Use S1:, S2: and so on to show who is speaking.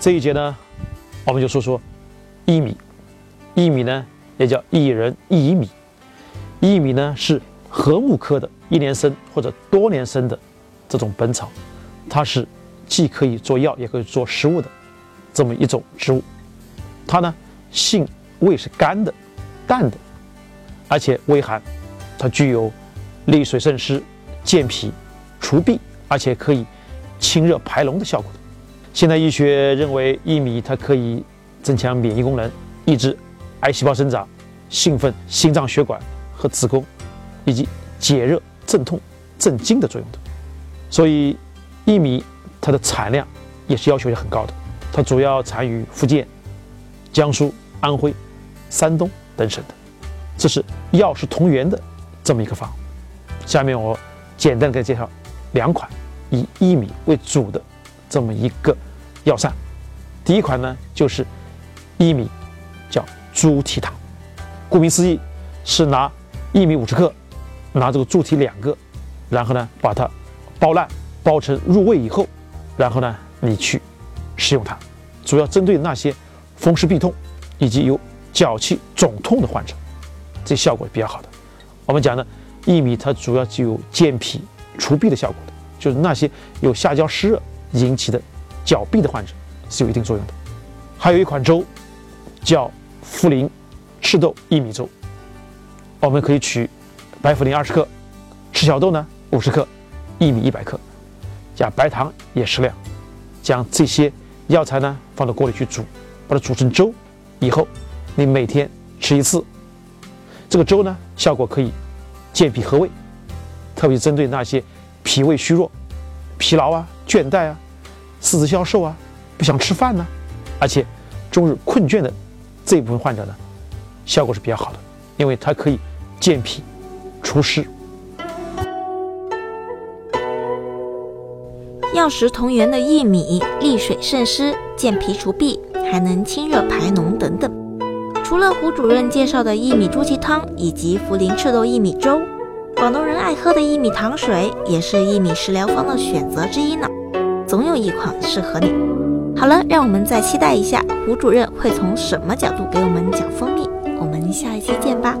S1: 这一节呢，我们就说说薏米。薏米呢，也叫薏仁、薏米。薏米呢是禾木科的一年生或者多年生的这种本草，它是既可以做药也可以做食物的这么一种植物。它呢性味是甘的、淡的，而且微寒，它具有利水渗湿、健脾、除痹，而且可以清热排脓的效果。现代医学认为薏米它可以增强免疫功能，抑制癌细胞生长，兴奋心脏血管和子宫，以及解热镇痛、镇惊的作用的。所以薏米它的产量也是要求也很高的，它主要产于福建、江苏、安徽、山东等省的。这是药食同源的这么一个方。下面我简单给介绍两款以薏米为主的这么一个。药膳，第一款呢就是薏米，叫猪蹄汤。顾名思义，是拿薏米五十克，拿这个猪蹄两个，然后呢把它包烂，包成入味以后，然后呢你去食用它。主要针对那些风湿痹痛以及有脚气肿痛的患者，这效果比较好的。我们讲的薏米，它主要具有健脾除痹的效果的，就是那些有下焦湿热引起的。脚痹的患者是有一定作用的。还有一款粥叫茯苓赤豆薏米粥，我们可以取白茯苓二十克，赤小豆呢五十克，薏米一百克，加白糖也适量，将这些药材呢放到锅里去煮，把它煮成粥，以后你每天吃一次。这个粥呢效果可以健脾和胃，特别针对那些脾胃虚弱、疲劳啊、倦怠啊。四肢消瘦啊，不想吃饭呢，而且终日困倦的这一部分患者呢，效果是比较好的，因为它可以健脾除湿。
S2: 药食同源的薏米，利水渗湿、健脾除痹，还能清热排脓等等。除了胡主任介绍的薏米猪蹄汤以及茯苓赤豆薏米粥，广东人爱喝的薏米糖水也是薏米食疗方的选择之一呢。总有一款适合你。好了，让我们再期待一下胡主任会从什么角度给我们讲蜂蜜。我们下一期见吧。